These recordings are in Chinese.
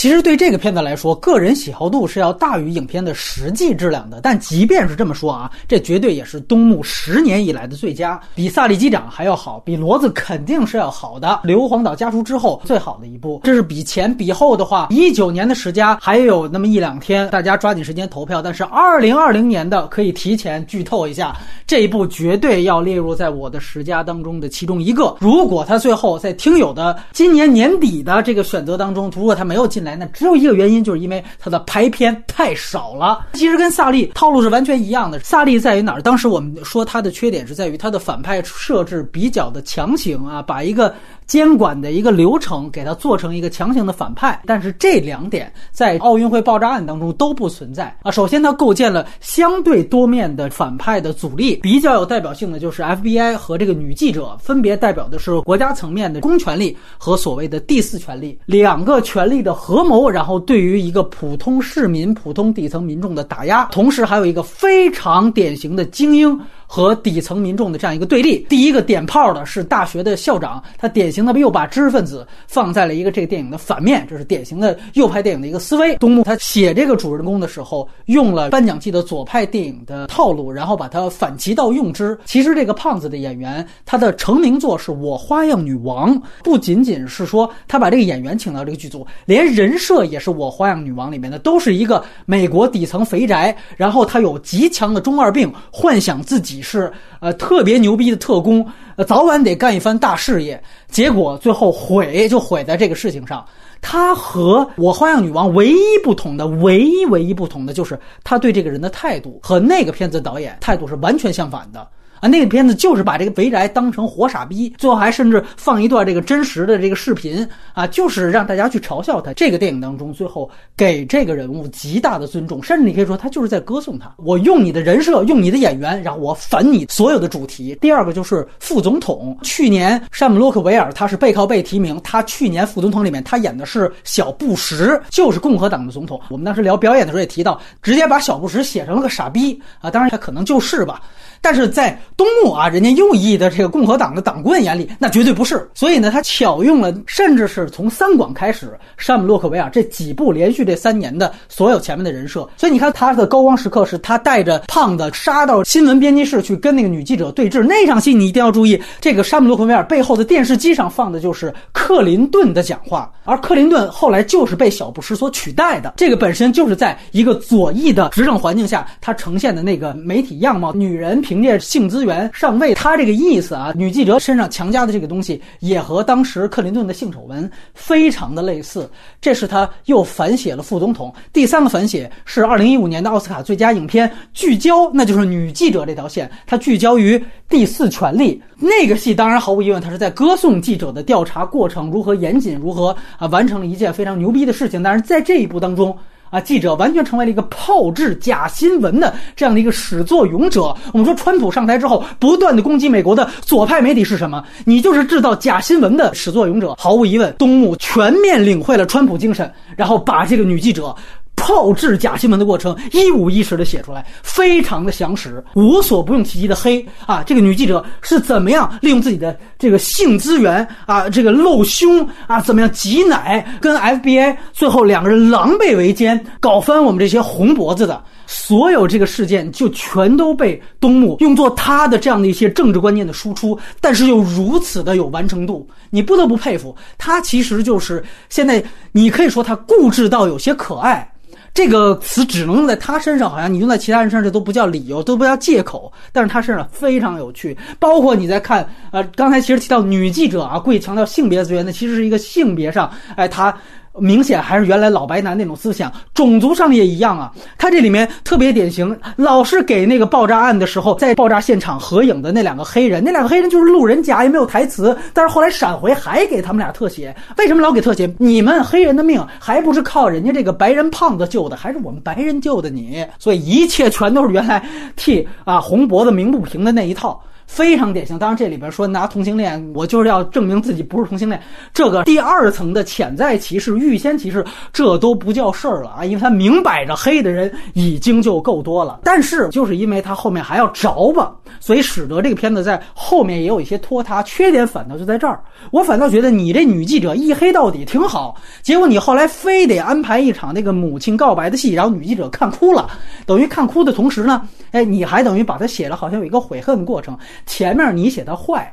其实对这个片子来说，个人喜好度是要大于影片的实际质量的。但即便是这么说啊，这绝对也是东木十年以来的最佳，比《萨利机长》还要好，比《骡子》肯定是要好的。《硫磺岛家书》之后最好的一部，这是比前比后的话，一九年的十佳还有那么一两天，大家抓紧时间投票。但是二零二零年的可以提前剧透一下，这一部绝对要列入在我的十佳当中的其中一个。如果他最后在听友的今年年底的这个选择当中，如果他没有进来，那只有一个原因，就是因为它的排片太少了。其实跟萨利套路是完全一样的。萨利在于哪儿？当时我们说他的缺点是在于他的反派设置比较的强行啊，把一个。监管的一个流程，给它做成一个强行的反派，但是这两点在奥运会爆炸案当中都不存在啊。首先，它构建了相对多面的反派的阻力，比较有代表性的就是 FBI 和这个女记者，分别代表的是国家层面的公权力和所谓的第四权力两个权力的合谋，然后对于一个普通市民、普通底层民众的打压，同时还有一个非常典型的精英。和底层民众的这样一个对立，第一个点炮的是大学的校长，他典型的又把知识分子放在了一个这个电影的反面，这是典型的右派电影的一个思维。东木他写这个主人公的时候，用了颁奖季的左派电影的套路，然后把它反其道用之。其实这个胖子的演员，他的成名作是我花样女王，不仅仅是说他把这个演员请到这个剧组，连人设也是我花样女王里面的，都是一个美国底层肥宅，然后他有极强的中二病，幻想自己。是呃特别牛逼的特工，早晚得干一番大事业，结果最后毁就毁在这个事情上。他和我花样女王唯一不同的，唯一唯一不同的就是他对这个人的态度和那个片子导演态度是完全相反的。啊，那个片子就是把这个肥宅当成活傻逼，最后还甚至放一段这个真实的这个视频啊，就是让大家去嘲笑他。这个电影当中，最后给这个人物极大的尊重，甚至你可以说他就是在歌颂他。我用你的人设，用你的演员，然后我反你所有的主题。第二个就是副总统，去年山姆洛克维尔他是背靠背提名，他去年副总统里面他演的是小布什，就是共和党的总统。我们当时聊表演的时候也提到，直接把小布什写成了个傻逼啊，当然他可能就是吧。但是在东木啊，人家右翼的这个共和党的党棍眼里，那绝对不是。所以呢，他巧用了，甚至是从三广开始，山姆洛克维尔这几部连续这三年的所有前面的人设。所以你看他的高光时刻是他带着胖子杀到新闻编辑室去跟那个女记者对峙那场戏，你一定要注意，这个山姆洛克维尔背后的电视机上放的就是克林顿的讲话，而克林顿后来就是被小布什所取代的。这个本身就是在一个左翼的执政环境下，他呈现的那个媒体样貌，女人。凭借性资源上位，他这个意思啊，女记者身上强加的这个东西，也和当时克林顿的性丑闻非常的类似。这是他又反写了副总统。第三个反写是二零一五年的奥斯卡最佳影片，聚焦那就是女记者这条线，它聚焦于第四权利那个戏。当然毫无疑问，他是在歌颂记者的调查过程如何严谨，如何啊完成了一件非常牛逼的事情。但是在这一步当中。啊！记者完全成为了一个炮制假新闻的这样的一个始作俑者。我们说，川普上台之后，不断的攻击美国的左派媒体是什么？你就是制造假新闻的始作俑者。毫无疑问，东木全面领会了川普精神，然后把这个女记者。炮制假新闻的过程一五一十的写出来，非常的详实，无所不用其极的黑啊！这个女记者是怎么样利用自己的这个性资源啊，这个露胸啊，怎么样挤奶，跟 FBI 最后两个人狼狈为奸，搞翻我们这些红脖子的，所有这个事件就全都被东木用作他的这样的一些政治观念的输出，但是又如此的有完成度，你不得不佩服他。其实就是现在你可以说他固执到有些可爱。这个词只能用在他身上，好像你用在其他人身上，这都不叫理由，都不叫借口。但是他身上非常有趣，包括你在看，呃，刚才其实提到女记者啊，故意强调性别资源，那其实是一个性别上，哎，他。明显还是原来老白男那种思想，种族上也一样啊。他这里面特别典型，老是给那个爆炸案的时候在爆炸现场合影的那两个黑人，那两个黑人就是路人甲，也没有台词。但是后来闪回还给他们俩特写，为什么老给特写？你们黑人的命还不是靠人家这个白人胖子救的，还是我们白人救的你？所以一切全都是原来替啊红脖子鸣不平的那一套。非常典型。当然，这里边说拿同性恋，我就是要证明自己不是同性恋，这个第二层的潜在歧视、预先歧视，这都不叫事儿了啊！因为他明摆着黑的人已经就够多了。但是，就是因为他后面还要着吧，所以使得这个片子在后面也有一些拖沓。缺点反倒就在这儿，我反倒觉得你这女记者一黑到底挺好。结果你后来非得安排一场那个母亲告白的戏，然后女记者看哭了，等于看哭的同时呢，哎，你还等于把它写了，好像有一个悔恨过程。前面你写他坏。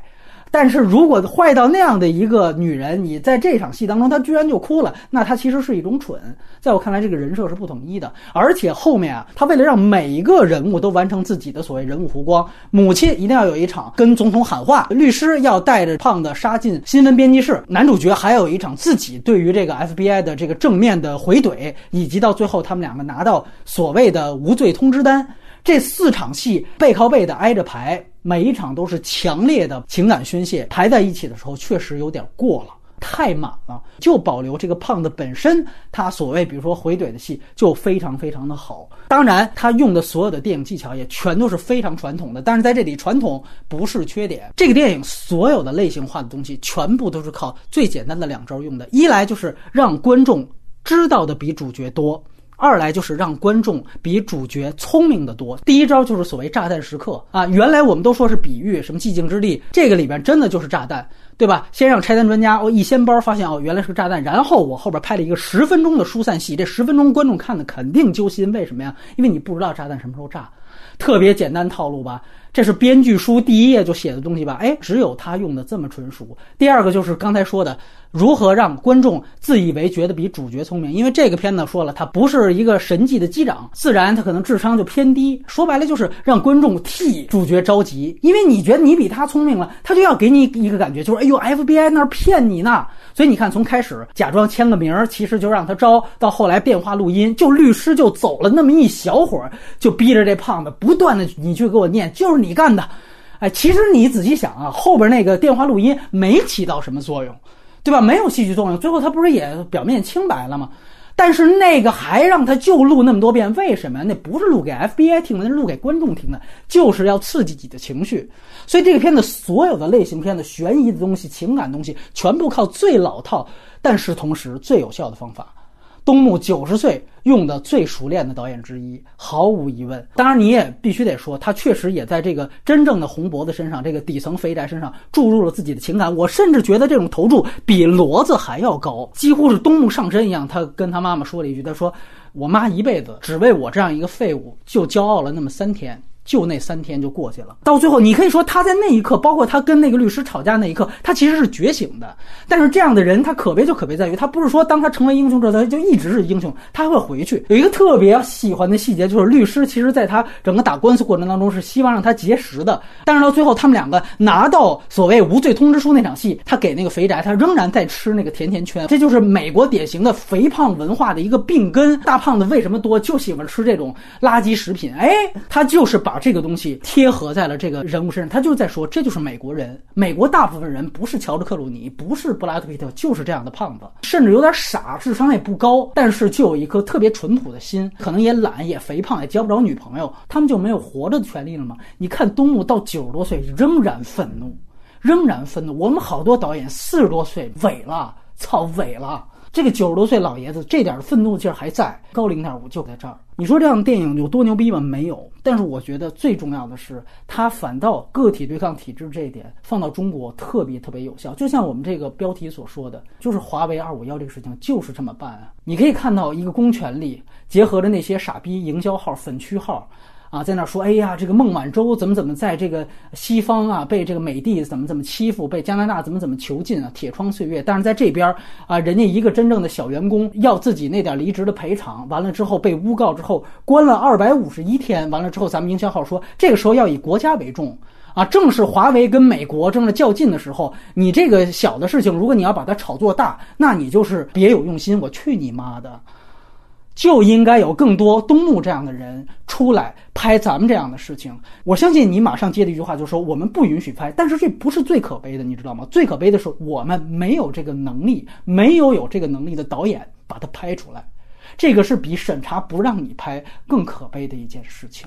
但是如果坏到那样的一个女人，你在这场戏当中，她居然就哭了，那她其实是一种蠢。在我看来，这个人设是不统一的。而且后面啊，他为了让每一个人物都完成自己的所谓人物弧光，母亲一定要有一场跟总统喊话，律师要带着胖子杀进新闻编辑室，男主角还有一场自己对于这个 FBI 的这个正面的回怼，以及到最后他们两个拿到所谓的无罪通知单。这四场戏背靠背的挨着排，每一场都是强烈的情感宣泄，排在一起的时候确实有点过了，太满了。就保留这个胖子本身，他所谓比如说回怼的戏就非常非常的好。当然，他用的所有的电影技巧也全都是非常传统的，但是在这里传统不是缺点。这个电影所有的类型化的东西全部都是靠最简单的两招用的：一来就是让观众知道的比主角多。二来就是让观众比主角聪明的多。第一招就是所谓炸弹时刻啊，原来我们都说是比喻，什么寂静之地，这个里边真的就是炸弹，对吧？先让拆弹专家哦一掀包，发现哦原来是个炸弹，然后我后边拍了一个十分钟的疏散戏，这十分钟观众看的肯定揪心，为什么呀？因为你不知道炸弹什么时候炸，特别简单套路吧。这是编剧书第一页就写的东西吧？哎，只有他用的这么纯熟。第二个就是刚才说的，如何让观众自以为觉得比主角聪明？因为这个片子说了，他不是一个神迹的机长，自然他可能智商就偏低。说白了就是让观众替主角着急，因为你觉得你比他聪明了，他就要给你一个感觉，就是哎用，FBI 那儿骗你呢。所以你看，从开始假装签个名儿，其实就让他招，到后来电话录音，就律师就走了那么一小会儿，就逼着这胖子不断的你去给我念，就是。你干的，哎，其实你仔细想啊，后边那个电话录音没起到什么作用，对吧？没有戏剧作用，最后他不是也表面清白了吗？但是那个还让他就录那么多遍，为什么呀？那不是录给 FBI 听的，那是录给观众听的，就是要刺激你的情绪。所以这个片子所有的类型片的悬疑的东西、情感东西，全部靠最老套，但是同时最有效的方法。东木九十岁用的最熟练的导演之一，毫无疑问。当然，你也必须得说，他确实也在这个真正的红脖子身上，这个底层肥宅身上注入了自己的情感。我甚至觉得这种投注比骡子还要高，几乎是东木上身一样。他跟他妈妈说了一句：“他说，我妈一辈子只为我这样一个废物，就骄傲了那么三天。”就那三天就过去了，到最后你可以说他在那一刻，包括他跟那个律师吵架那一刻，他其实是觉醒的。但是这样的人，他可悲就可悲在于，他不是说当他成为英雄之后，他就一直是英雄，他会回去。有一个特别喜欢的细节，就是律师其实在他整个打官司过程当中是希望让他结识的，但是到最后他们两个拿到所谓无罪通知书那场戏，他给那个肥宅，他仍然在吃那个甜甜圈。这就是美国典型的肥胖文化的一个病根。大胖子为什么多？就喜欢吃这种垃圾食品。哎，他就是把。这个东西贴合在了这个人物身上，他就在说，这就是美国人。美国大部分人不是乔治克鲁尼，不是布拉德皮特，就是这样的胖子，甚至有点傻，智商也不高，但是就有一颗特别淳朴的心，可能也懒，也肥胖，也交不着女朋友，他们就没有活着的权利了吗？你看东木到九十多岁仍然愤怒，仍然愤怒。我们好多导演四十多岁萎了，操萎了。这个九十多岁老爷子这点愤怒劲儿还在，高零点五就在这儿。你说这样的电影有多牛逼吗？没有。但是我觉得最重要的是，他反倒个体对抗体制这一点放到中国特别特别有效。就像我们这个标题所说的，就是华为二五幺这个事情就是这么办啊。你可以看到一个公权力结合着那些傻逼营销号、粉区号。啊，在那说，哎呀，这个孟晚舟怎么怎么在这个西方啊，被这个美帝怎么怎么欺负，被加拿大怎么怎么囚禁啊，铁窗岁月。但是在这边啊，人家一个真正的小员工要自己那点离职的赔偿，完了之后被诬告之后关了二百五十一天，完了之后咱们营销号说这个时候要以国家为重啊，正是华为跟美国正在较劲的时候，你这个小的事情，如果你要把它炒作大，那你就是别有用心。我去你妈的！就应该有更多东木这样的人出来拍咱们这样的事情。我相信你马上接的一句话就是说我们不允许拍，但是这不是最可悲的，你知道吗？最可悲的是我们没有这个能力，没有有这个能力的导演把它拍出来，这个是比审查不让你拍更可悲的一件事情。